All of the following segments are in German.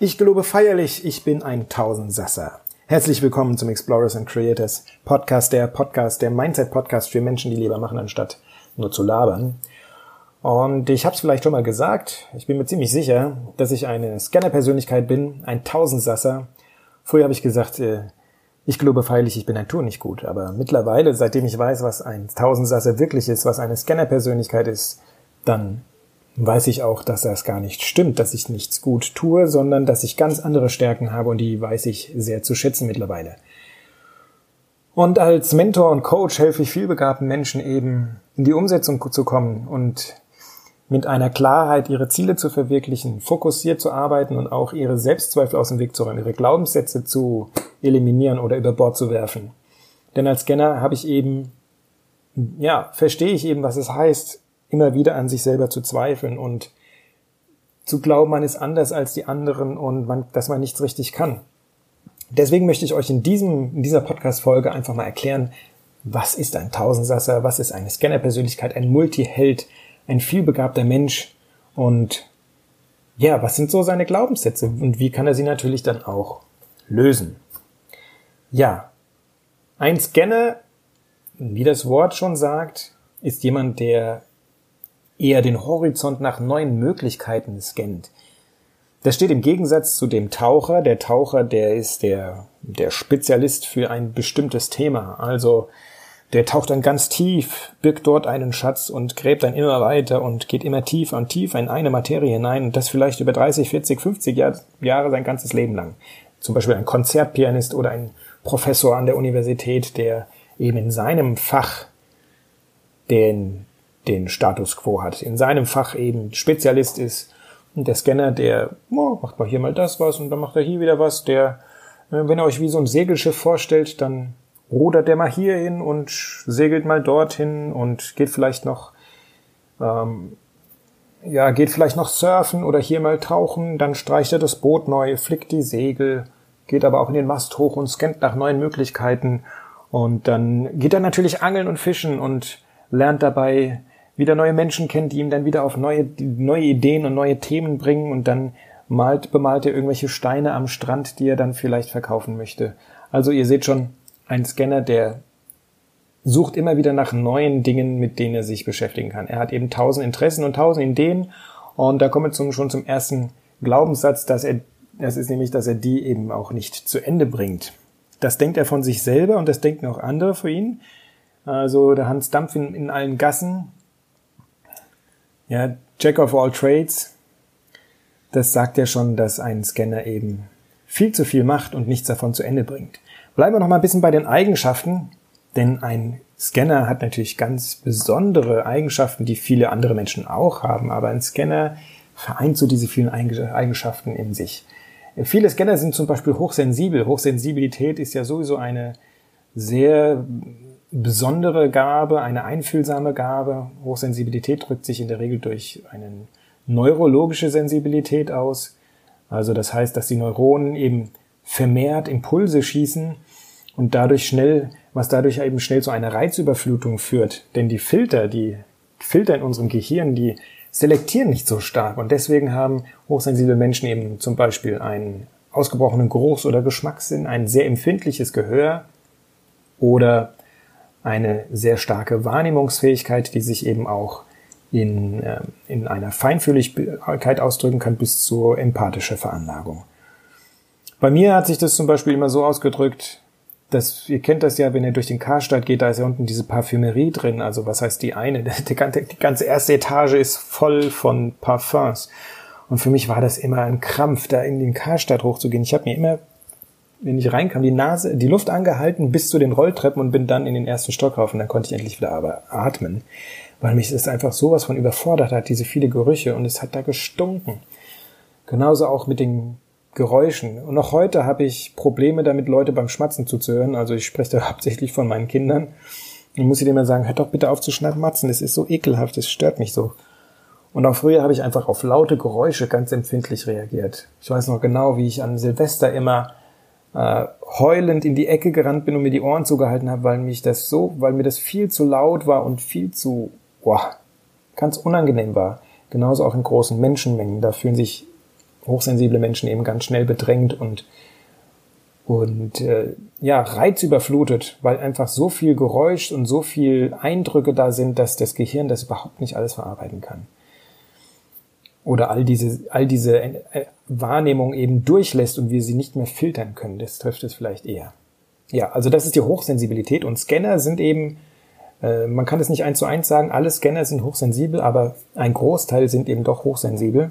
Ich gelobe feierlich, ich bin ein Tausendsasser. Herzlich willkommen zum Explorers and Creators Podcast, der Podcast, der Mindset-Podcast für Menschen, die lieber machen, anstatt nur zu labern. Und ich habe es vielleicht schon mal gesagt, ich bin mir ziemlich sicher, dass ich eine Scanner-Persönlichkeit bin, ein Tausendsasser. Früher habe ich gesagt, äh, ich gelobe feierlich, ich bin ein Tour nicht gut. Aber mittlerweile, seitdem ich weiß, was ein Tausendsasser wirklich ist, was eine Scanner-Persönlichkeit ist, dann weiß ich auch, dass das gar nicht stimmt, dass ich nichts gut tue, sondern dass ich ganz andere Stärken habe und die weiß ich sehr zu schätzen mittlerweile. Und als Mentor und Coach helfe ich vielbegabten Menschen eben in die Umsetzung zu kommen und mit einer Klarheit ihre Ziele zu verwirklichen, fokussiert zu arbeiten und auch ihre Selbstzweifel aus dem Weg zu räumen, ihre Glaubenssätze zu eliminieren oder über Bord zu werfen. Denn als Scanner habe ich eben, ja, verstehe ich eben, was es heißt, immer wieder an sich selber zu zweifeln und zu glauben, man ist anders als die anderen und man, dass man nichts richtig kann. Deswegen möchte ich euch in diesem, in dieser Podcast-Folge einfach mal erklären, was ist ein Tausendsasser, was ist eine Scanner-Persönlichkeit, ein Multiheld, ein vielbegabter Mensch und ja, was sind so seine Glaubenssätze und wie kann er sie natürlich dann auch lösen? Ja, ein Scanner, wie das Wort schon sagt, ist jemand, der eher den Horizont nach neuen Möglichkeiten scannt. Das steht im Gegensatz zu dem Taucher. Der Taucher, der ist der, der Spezialist für ein bestimmtes Thema. Also der taucht dann ganz tief, birgt dort einen Schatz und gräbt dann immer weiter und geht immer tiefer und tiefer in eine Materie hinein und das vielleicht über 30, 40, 50 Jahr, Jahre sein ganzes Leben lang. Zum Beispiel ein Konzertpianist oder ein Professor an der Universität, der eben in seinem Fach den den Status quo hat, in seinem Fach eben Spezialist ist. Und der Scanner, der oh, macht mal hier mal das was und dann macht er hier wieder was. Der, äh, wenn ihr euch wie so ein Segelschiff vorstellt, dann rudert der mal hier hin und segelt mal dorthin und geht vielleicht noch, ähm, ja, geht vielleicht noch surfen oder hier mal tauchen, dann streicht er das Boot neu, flickt die Segel, geht aber auch in den Mast hoch und scannt nach neuen Möglichkeiten und dann geht er natürlich angeln und fischen und lernt dabei wieder neue Menschen kennt, die ihm dann wieder auf neue, neue Ideen und neue Themen bringen und dann malt, bemalt er irgendwelche Steine am Strand, die er dann vielleicht verkaufen möchte. Also ihr seht schon, ein Scanner, der sucht immer wieder nach neuen Dingen, mit denen er sich beschäftigen kann. Er hat eben tausend Interessen und tausend Ideen und da kommen wir zum, schon zum ersten Glaubenssatz, dass er, das ist nämlich, dass er die eben auch nicht zu Ende bringt. Das denkt er von sich selber und das denken auch andere für ihn. Also der Hans Dampf in, in allen Gassen, ja, Jack of all trades, das sagt ja schon, dass ein Scanner eben viel zu viel macht und nichts davon zu Ende bringt. Bleiben wir noch mal ein bisschen bei den Eigenschaften, denn ein Scanner hat natürlich ganz besondere Eigenschaften, die viele andere Menschen auch haben, aber ein Scanner vereint so diese vielen Eigenschaften in sich. Viele Scanner sind zum Beispiel hochsensibel. Hochsensibilität ist ja sowieso eine sehr besondere Gabe, eine einfühlsame Gabe. Hochsensibilität drückt sich in der Regel durch eine neurologische Sensibilität aus. Also das heißt, dass die Neuronen eben vermehrt Impulse schießen und dadurch schnell, was dadurch eben schnell zu einer Reizüberflutung führt. Denn die Filter, die Filter in unserem Gehirn, die selektieren nicht so stark und deswegen haben hochsensible Menschen eben zum Beispiel einen ausgebrochenen Geruchs- oder Geschmackssinn, ein sehr empfindliches Gehör oder eine sehr starke Wahrnehmungsfähigkeit, die sich eben auch in, äh, in einer Feinfühligkeit ausdrücken kann bis zur empathische Veranlagung. Bei mir hat sich das zum Beispiel immer so ausgedrückt, dass ihr kennt das ja, wenn ihr durch den Karstadt geht, da ist ja unten diese Parfümerie drin. Also was heißt die eine? Die ganze, die ganze erste Etage ist voll von Parfums. Und für mich war das immer ein Krampf, da in den Karstadt hochzugehen. Ich habe mir immer wenn ich reinkam, die Nase, die Luft angehalten bis zu den Rolltreppen und bin dann in den ersten Stock rauf und dann konnte ich endlich wieder aber atmen, weil mich das einfach sowas von überfordert hat, diese viele Gerüche und es hat da gestunken. Genauso auch mit den Geräuschen. Und noch heute habe ich Probleme damit, Leute beim Schmatzen zuzuhören. Also ich spreche da hauptsächlich von meinen Kindern. Und muss ich denen mal sagen, hört doch bitte auf zu schmatzen, das ist so ekelhaft, das stört mich so. Und auch früher habe ich einfach auf laute Geräusche ganz empfindlich reagiert. Ich weiß noch genau, wie ich an Silvester immer äh, heulend in die Ecke gerannt bin und mir die Ohren zugehalten habe, weil mich das so, weil mir das viel zu laut war und viel zu, boah, ganz unangenehm war. Genauso auch in großen Menschenmengen. Da fühlen sich hochsensible Menschen eben ganz schnell bedrängt und und äh, ja reizüberflutet, weil einfach so viel Geräusch und so viel Eindrücke da sind, dass das Gehirn das überhaupt nicht alles verarbeiten kann. Oder all diese all diese äh, Wahrnehmung eben durchlässt und wir sie nicht mehr filtern können. Das trifft es vielleicht eher. Ja, also das ist die Hochsensibilität und Scanner sind eben äh, man kann es nicht eins zu eins sagen, alle Scanner sind hochsensibel, aber ein Großteil sind eben doch hochsensibel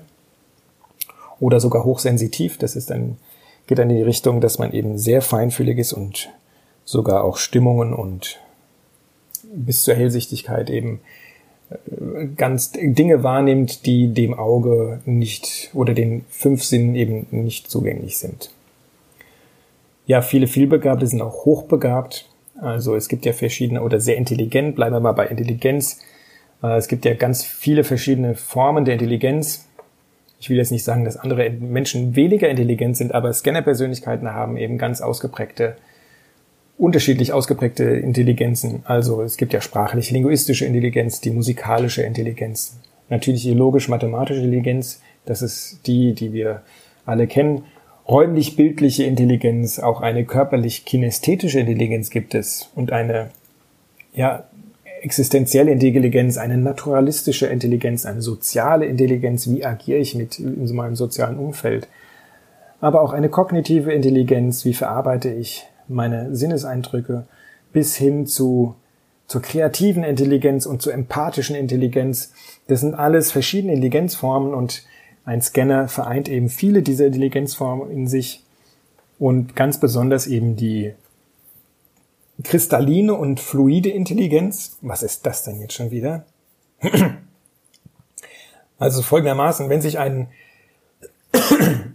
oder sogar hochsensitiv. Das ist dann, geht dann in die Richtung, dass man eben sehr feinfühlig ist und sogar auch Stimmungen und bis zur Hellsichtigkeit eben ganz Dinge wahrnimmt, die dem Auge nicht oder den fünf Sinnen eben nicht zugänglich sind. Ja, viele vielbegabte sind auch hochbegabt. Also es gibt ja verschiedene oder sehr intelligent, bleiben wir mal bei Intelligenz. Äh, es gibt ja ganz viele verschiedene Formen der Intelligenz. Ich will jetzt nicht sagen, dass andere Menschen weniger intelligent sind, aber Scanner-Persönlichkeiten haben eben ganz ausgeprägte, unterschiedlich ausgeprägte Intelligenzen. Also es gibt ja sprachliche, linguistische Intelligenz, die musikalische Intelligenz, natürlich die logisch-mathematische Intelligenz, das ist die, die wir alle kennen. Räumlich-bildliche Intelligenz, auch eine körperlich-kinästhetische Intelligenz gibt es und eine ja, existenzielle Intelligenz, eine naturalistische Intelligenz, eine soziale Intelligenz, wie agiere ich mit in meinem sozialen Umfeld, aber auch eine kognitive Intelligenz, wie verarbeite ich meine Sinneseindrücke, bis hin zu zur kreativen Intelligenz und zur empathischen Intelligenz. Das sind alles verschiedene Intelligenzformen und ein Scanner vereint eben viele dieser Intelligenzformen in sich und ganz besonders eben die kristalline und fluide Intelligenz. Was ist das denn jetzt schon wieder? Also folgendermaßen, wenn sich ein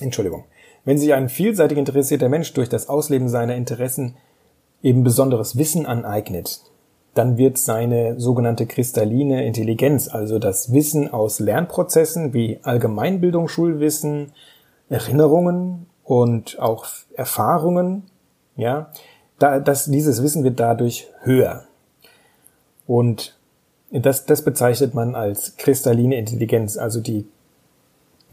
Entschuldigung, wenn sich ein vielseitig interessierter Mensch durch das Ausleben seiner Interessen eben besonderes Wissen aneignet, dann wird seine sogenannte kristalline Intelligenz, also das Wissen aus Lernprozessen wie Allgemeinbildung, Schulwissen, Erinnerungen und auch Erfahrungen, ja, da, das, dieses Wissen wird dadurch höher. Und das, das bezeichnet man als kristalline Intelligenz, also die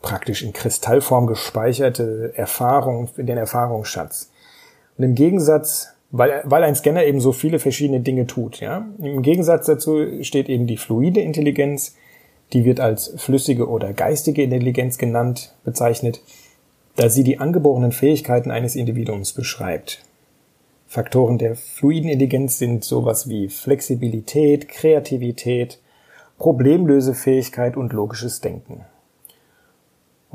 praktisch in Kristallform gespeicherte Erfahrung, den Erfahrungsschatz. Und im Gegensatz, weil, weil ein Scanner eben so viele verschiedene Dinge tut, ja, im Gegensatz dazu steht eben die fluide Intelligenz, die wird als flüssige oder geistige Intelligenz genannt, bezeichnet, da sie die angeborenen Fähigkeiten eines Individuums beschreibt. Faktoren der fluiden Intelligenz sind sowas wie Flexibilität, Kreativität, Problemlösefähigkeit und logisches Denken.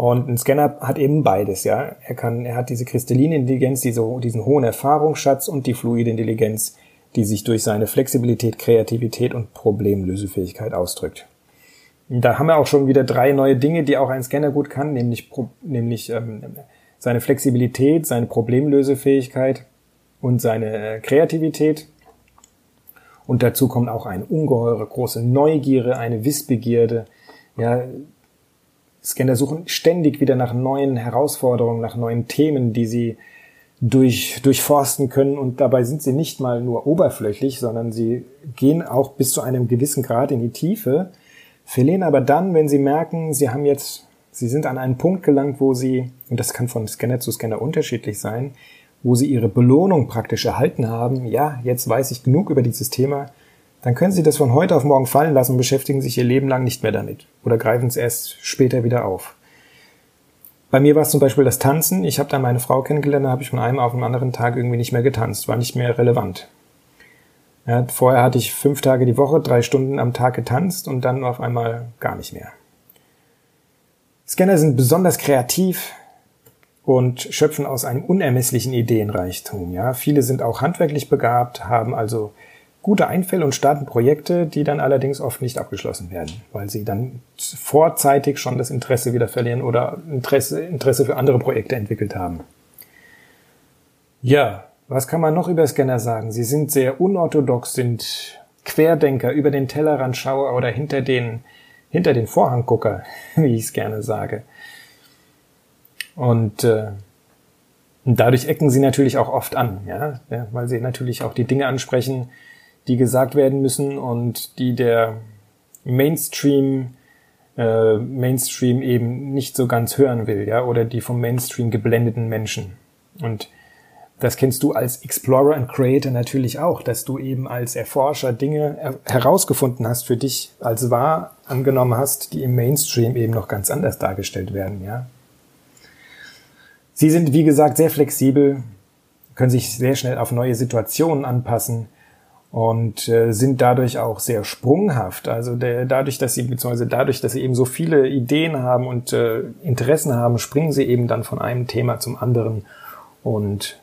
Und ein Scanner hat eben beides, ja. Er kann, er hat diese kristalline Intelligenz, diese, diesen hohen Erfahrungsschatz und die fluide Intelligenz, die sich durch seine Flexibilität, Kreativität und Problemlösefähigkeit ausdrückt. Da haben wir auch schon wieder drei neue Dinge, die auch ein Scanner gut kann, nämlich, nämlich ähm, seine Flexibilität, seine Problemlösefähigkeit und seine äh, Kreativität. Und dazu kommt auch eine ungeheure große Neugierde, eine Wissbegierde. Ja, Scanner suchen ständig wieder nach neuen Herausforderungen, nach neuen Themen, die sie durch, durchforsten können. Und dabei sind sie nicht mal nur oberflächlich, sondern sie gehen auch bis zu einem gewissen Grad in die Tiefe, verlieren aber dann, wenn sie merken, sie haben jetzt, sie sind an einen Punkt gelangt, wo sie, und das kann von Scanner zu Scanner unterschiedlich sein, wo sie ihre Belohnung praktisch erhalten haben, ja, jetzt weiß ich genug über dieses Thema, dann können sie das von heute auf morgen fallen lassen und beschäftigen sich ihr Leben lang nicht mehr damit oder greifen es erst später wieder auf. Bei mir war es zum Beispiel das Tanzen. Ich habe dann meine Frau kennengelernt, da habe ich von einem auf den anderen Tag irgendwie nicht mehr getanzt, war nicht mehr relevant. Ja, vorher hatte ich fünf Tage die Woche, drei Stunden am Tag getanzt und dann auf einmal gar nicht mehr. Scanner sind besonders kreativ, und schöpfen aus einem unermesslichen Ideenreichtum. Ja, viele sind auch handwerklich begabt, haben also gute Einfälle und starten Projekte, die dann allerdings oft nicht abgeschlossen werden, weil sie dann vorzeitig schon das Interesse wieder verlieren oder Interesse, Interesse für andere Projekte entwickelt haben. Ja, was kann man noch über Scanner sagen? Sie sind sehr unorthodox, sind Querdenker, über den Tellerrand Schauer oder hinter den, hinter den Vorhanggucker, wie ich es gerne sage. Und äh, dadurch ecken sie natürlich auch oft an, ja, ja, weil sie natürlich auch die Dinge ansprechen, die gesagt werden müssen und die der Mainstream äh, Mainstream eben nicht so ganz hören will, ja, oder die vom Mainstream geblendeten Menschen. Und das kennst du als Explorer und Creator natürlich auch, dass du eben als Erforscher Dinge herausgefunden hast für dich als wahr angenommen hast, die im Mainstream eben noch ganz anders dargestellt werden, ja. Sie sind, wie gesagt, sehr flexibel, können sich sehr schnell auf neue Situationen anpassen und äh, sind dadurch auch sehr sprunghaft. Also der, dadurch, dass sie beziehungsweise dadurch, dass sie eben so viele Ideen haben und äh, Interessen haben, springen sie eben dann von einem Thema zum anderen. Und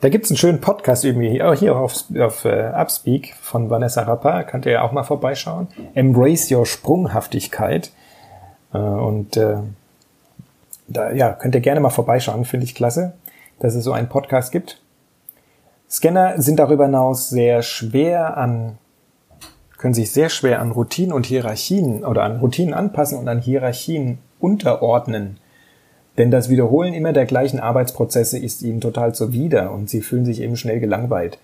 da gibt's einen schönen Podcast irgendwie hier, hier auf, auf äh, Upspeak von Vanessa Rappa, könnt ihr ja auch mal vorbeischauen. Embrace Your Sprunghaftigkeit. Äh, und äh, da ja, könnt ihr gerne mal vorbeischauen, finde ich klasse, dass es so einen Podcast gibt. Scanner sind darüber hinaus sehr schwer an, können sich sehr schwer an Routinen und Hierarchien oder an Routinen anpassen und an Hierarchien unterordnen. Denn das Wiederholen immer der gleichen Arbeitsprozesse ist ihnen total zuwider und sie fühlen sich eben schnell gelangweilt.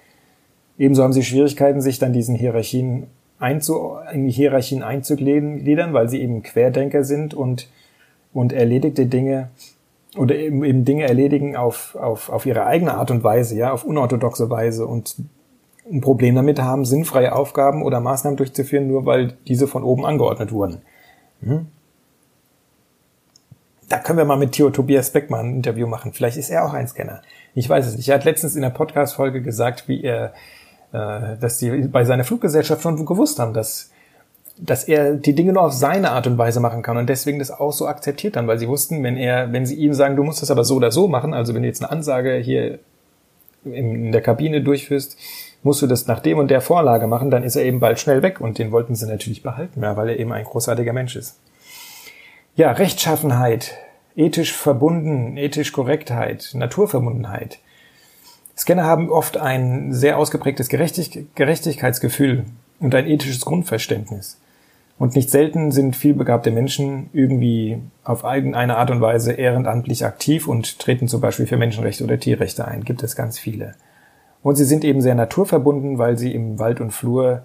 Ebenso haben sie Schwierigkeiten, sich dann diesen Hierarchien einzu, in die Hierarchien einzugliedern, weil sie eben Querdenker sind und, und erledigte Dinge oder eben, eben Dinge erledigen auf, auf, auf ihre eigene Art und Weise, ja, auf unorthodoxe Weise und ein Problem damit haben, sinnfreie Aufgaben oder Maßnahmen durchzuführen, nur weil diese von oben angeordnet wurden. Hm? Da können wir mal mit Theo Tobias Beckmann ein Interview machen. Vielleicht ist er auch ein Scanner. Ich weiß es nicht. Er hat letztens in der Podcast-Folge gesagt, wie er, äh, dass sie bei seiner Fluggesellschaft schon gewusst haben, dass dass er die Dinge nur auf seine Art und Weise machen kann und deswegen das auch so akzeptiert dann, weil sie wussten, wenn er, wenn sie ihm sagen, du musst das aber so oder so machen, also wenn du jetzt eine Ansage hier in der Kabine durchführst, musst du das nach dem und der Vorlage machen, dann ist er eben bald schnell weg und den wollten sie natürlich behalten, ja, weil er eben ein großartiger Mensch ist. Ja, Rechtschaffenheit, ethisch verbunden, ethisch Korrektheit, Naturverbundenheit. Scanner haben oft ein sehr ausgeprägtes Gerechtigkeitsgefühl und ein ethisches Grundverständnis. Und nicht selten sind vielbegabte Menschen irgendwie auf irgendeine Art und Weise ehrenamtlich aktiv und treten zum Beispiel für Menschenrechte oder Tierrechte ein. Gibt es ganz viele. Und sie sind eben sehr naturverbunden, weil sie im Wald und Flur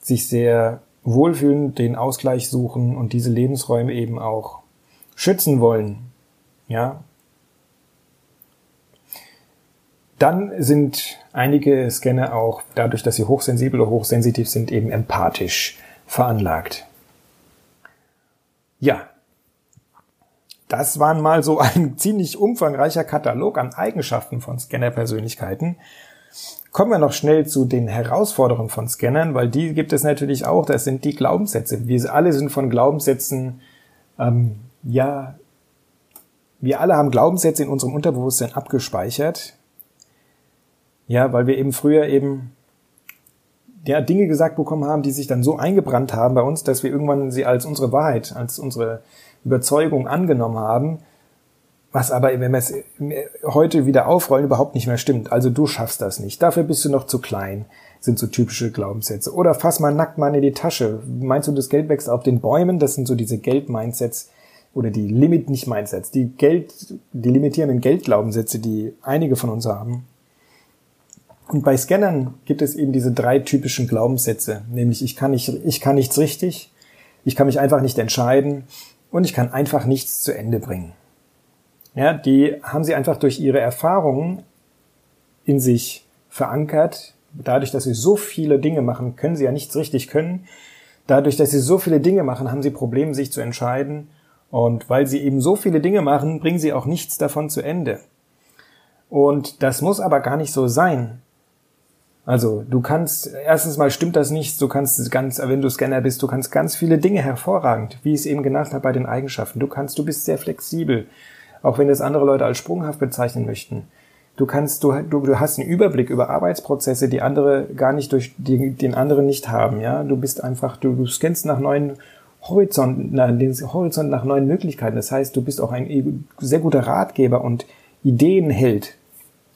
sich sehr wohlfühlen, den Ausgleich suchen und diese Lebensräume eben auch schützen wollen. Ja. Dann sind einige Scanner auch dadurch, dass sie hochsensibel oder hochsensitiv sind, eben empathisch veranlagt. Ja, das waren mal so ein ziemlich umfangreicher Katalog an Eigenschaften von Scanner-Persönlichkeiten. Kommen wir noch schnell zu den Herausforderungen von Scannern, weil die gibt es natürlich auch. Das sind die Glaubenssätze. Wir alle sind von Glaubenssätzen, ähm, ja, wir alle haben Glaubenssätze in unserem Unterbewusstsein abgespeichert. Ja, weil wir eben früher eben ja, Dinge gesagt bekommen haben, die sich dann so eingebrannt haben bei uns, dass wir irgendwann sie als unsere Wahrheit, als unsere Überzeugung angenommen haben, was aber, wenn wir es heute wieder aufrollen, überhaupt nicht mehr stimmt. Also du schaffst das nicht. Dafür bist du noch zu klein, sind so typische Glaubenssätze. Oder fass mal nackt mal in die Tasche. Meinst du, das Geld wächst auf den Bäumen? Das sind so diese Geld-Mindsets oder die Limit, nicht Mindsets, die Geld, die limitierenden Geldglaubenssätze, die einige von uns haben. Und bei Scannern gibt es eben diese drei typischen Glaubenssätze, nämlich ich kann nicht, ich kann nichts richtig, ich kann mich einfach nicht entscheiden und ich kann einfach nichts zu Ende bringen. Ja, die haben sie einfach durch ihre Erfahrungen in sich verankert. Dadurch, dass sie so viele Dinge machen, können sie ja nichts richtig können. Dadurch, dass sie so viele Dinge machen, haben sie Probleme, sich zu entscheiden. Und weil sie eben so viele Dinge machen, bringen sie auch nichts davon zu Ende. Und das muss aber gar nicht so sein. Also du kannst, erstens mal stimmt das nicht, du kannst ganz, wenn du Scanner bist, du kannst ganz viele Dinge hervorragend, wie ich es eben genannt habe bei den Eigenschaften. Du kannst, du bist sehr flexibel, auch wenn das andere Leute als sprunghaft bezeichnen möchten. Du kannst, du, du, du hast einen Überblick über Arbeitsprozesse, die andere gar nicht durch, die, den anderen nicht haben, ja. Du bist einfach, du, du scannst nach neuen Horizont, na, den Horizont nach neuen Möglichkeiten. Das heißt, du bist auch ein sehr guter Ratgeber und Ideenheld.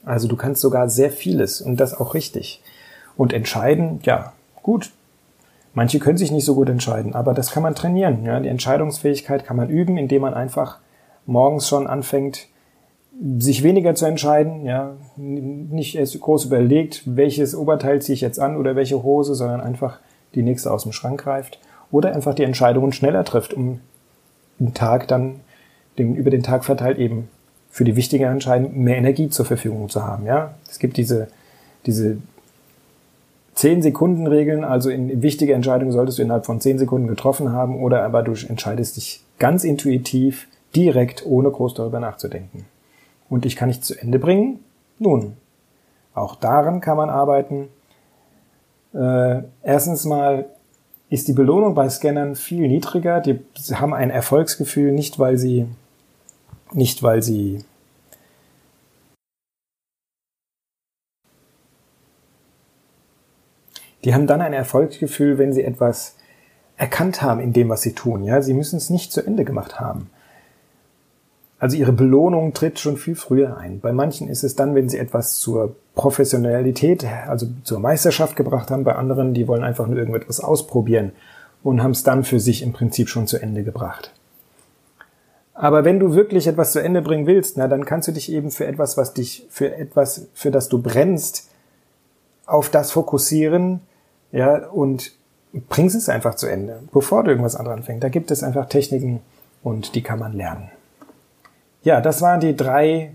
Also du kannst sogar sehr vieles und das auch richtig. Und entscheiden, ja, gut. Manche können sich nicht so gut entscheiden, aber das kann man trainieren. Ja? Die Entscheidungsfähigkeit kann man üben, indem man einfach morgens schon anfängt, sich weniger zu entscheiden, ja, nicht erst groß überlegt, welches Oberteil ziehe ich jetzt an oder welche Hose, sondern einfach die nächste aus dem Schrank greift oder einfach die Entscheidungen schneller trifft, um den Tag dann, den, über den Tag verteilt eben für die wichtige Entscheidung mehr Energie zur Verfügung zu haben, ja. Es gibt diese, diese 10 Sekunden Regeln, also in wichtige Entscheidungen solltest du innerhalb von 10 Sekunden getroffen haben oder aber du entscheidest dich ganz intuitiv, direkt, ohne groß darüber nachzudenken. Und ich kann nicht zu Ende bringen? Nun, auch daran kann man arbeiten. Äh, erstens mal ist die Belohnung bei Scannern viel niedriger. Die haben ein Erfolgsgefühl nicht, weil sie nicht, weil sie Die haben dann ein Erfolgsgefühl, wenn sie etwas erkannt haben in dem, was sie tun. Ja, sie müssen es nicht zu Ende gemacht haben. Also ihre Belohnung tritt schon viel früher ein. Bei manchen ist es dann, wenn sie etwas zur Professionalität, also zur Meisterschaft gebracht haben. Bei anderen, die wollen einfach nur irgendetwas ausprobieren und haben es dann für sich im Prinzip schon zu Ende gebracht. Aber wenn du wirklich etwas zu Ende bringen willst, na, dann kannst du dich eben für etwas, was dich, für etwas, für das du brennst, auf das fokussieren, ja, und bringst es einfach zu Ende, bevor du irgendwas anderes anfängst. Da gibt es einfach Techniken und die kann man lernen. Ja, das waren die drei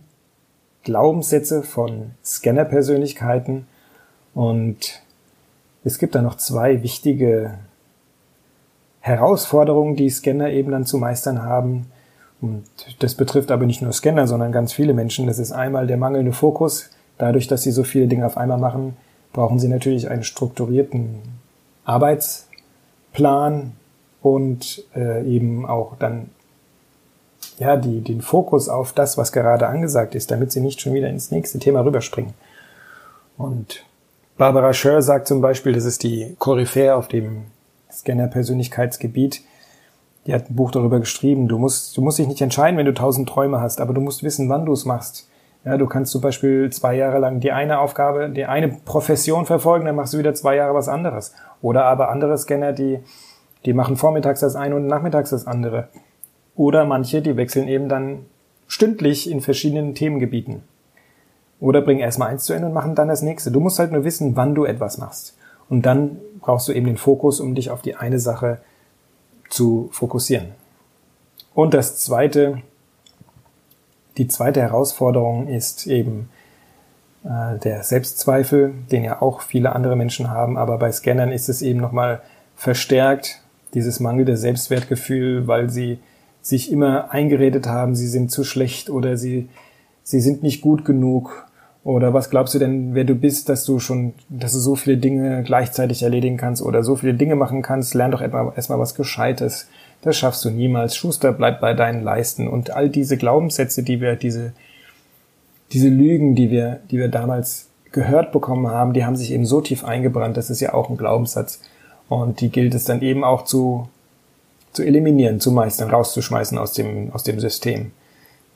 Glaubenssätze von Scanner-Persönlichkeiten und es gibt da noch zwei wichtige Herausforderungen, die Scanner eben dann zu meistern haben. Und das betrifft aber nicht nur Scanner, sondern ganz viele Menschen. Das ist einmal der mangelnde Fokus. Dadurch, dass sie so viele Dinge auf einmal machen, brauchen sie natürlich einen strukturierten Arbeitsplan und äh, eben auch dann ja, die, den Fokus auf das, was gerade angesagt ist, damit sie nicht schon wieder ins nächste Thema rüberspringen. Und Barbara Scher sagt zum Beispiel, das ist die Koryphäe auf dem Scanner-Persönlichkeitsgebiet, die hat ein Buch darüber geschrieben, du musst, du musst dich nicht entscheiden, wenn du tausend Träume hast, aber du musst wissen, wann du es machst. Ja, du kannst zum Beispiel zwei Jahre lang die eine Aufgabe, die eine Profession verfolgen, dann machst du wieder zwei Jahre was anderes. Oder aber andere Scanner, die, die machen vormittags das eine und nachmittags das andere. Oder manche, die wechseln eben dann stündlich in verschiedenen Themengebieten. Oder bringen erstmal eins zu Ende und machen dann das nächste. Du musst halt nur wissen, wann du etwas machst. Und dann brauchst du eben den Fokus, um dich auf die eine Sache zu fokussieren. Und das zweite, die zweite Herausforderung ist eben äh, der Selbstzweifel, den ja auch viele andere Menschen haben, aber bei Scannern ist es eben nochmal verstärkt, dieses mangelnde Selbstwertgefühl, weil sie sich immer eingeredet haben, sie sind zu schlecht oder sie, sie sind nicht gut genug. Oder was glaubst du denn, wer du bist, dass du schon, dass du so viele Dinge gleichzeitig erledigen kannst oder so viele Dinge machen kannst? Lern doch erstmal was Gescheites. Das schaffst du niemals. Schuster bleibt bei deinen Leisten. Und all diese Glaubenssätze, die wir, diese, diese Lügen, die wir, die wir damals gehört bekommen haben, die haben sich eben so tief eingebrannt. Das ist ja auch ein Glaubenssatz. Und die gilt es dann eben auch zu, zu eliminieren, zu meistern, rauszuschmeißen aus dem, aus dem System.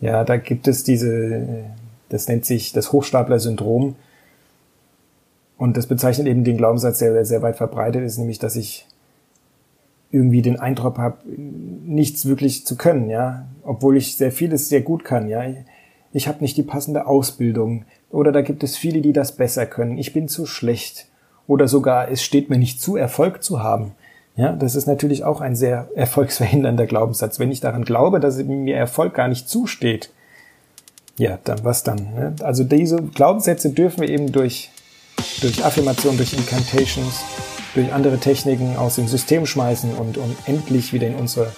Ja, da gibt es diese, das nennt sich das Hochstapler-Syndrom. Und das bezeichnet eben den Glaubenssatz, der sehr weit verbreitet ist, nämlich, dass ich irgendwie den Eindruck habe, nichts wirklich zu können, ja, obwohl ich sehr vieles sehr gut kann, ja. Ich habe nicht die passende Ausbildung oder da gibt es viele, die das besser können. Ich bin zu schlecht oder sogar es steht mir nicht zu, Erfolg zu haben. Ja, das ist natürlich auch ein sehr erfolgsverhindernder Glaubenssatz. Wenn ich daran glaube, dass mir Erfolg gar nicht zusteht, ja, dann was dann? Ne? Also diese Glaubenssätze dürfen wir eben durch, durch Affirmation, durch Incantations, durch andere Techniken aus dem System schmeißen und, und endlich wieder in unsere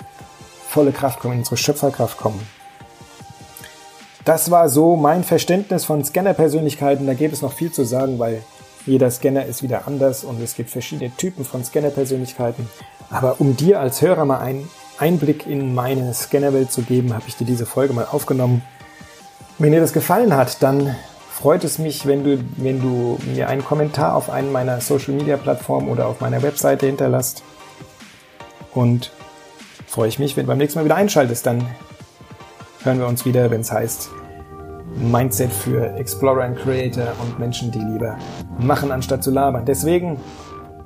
volle Kraft kommen, in unsere Schöpferkraft kommen. Das war so mein Verständnis von Scanner-Persönlichkeiten. Da gäbe es noch viel zu sagen, weil jeder Scanner ist wieder anders und es gibt verschiedene Typen von Scanner-Persönlichkeiten. Aber um dir als Hörer mal einen Einblick in meine Scannerwelt zu geben, habe ich dir diese Folge mal aufgenommen. Wenn dir das gefallen hat, dann freut es mich, wenn du, wenn du mir einen Kommentar auf einen meiner Social Media Plattformen oder auf meiner Webseite hinterlässt. Und freue ich mich, wenn du beim nächsten Mal wieder einschaltest. Dann hören wir uns wieder, wenn es heißt Mindset für Explorer and Creator und Menschen, die lieber machen, anstatt zu labern. Deswegen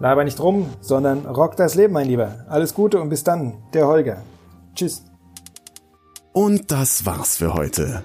laber nicht rum, sondern rock das Leben, mein Lieber. Alles Gute und bis dann, der Holger. Tschüss. Und das war's für heute.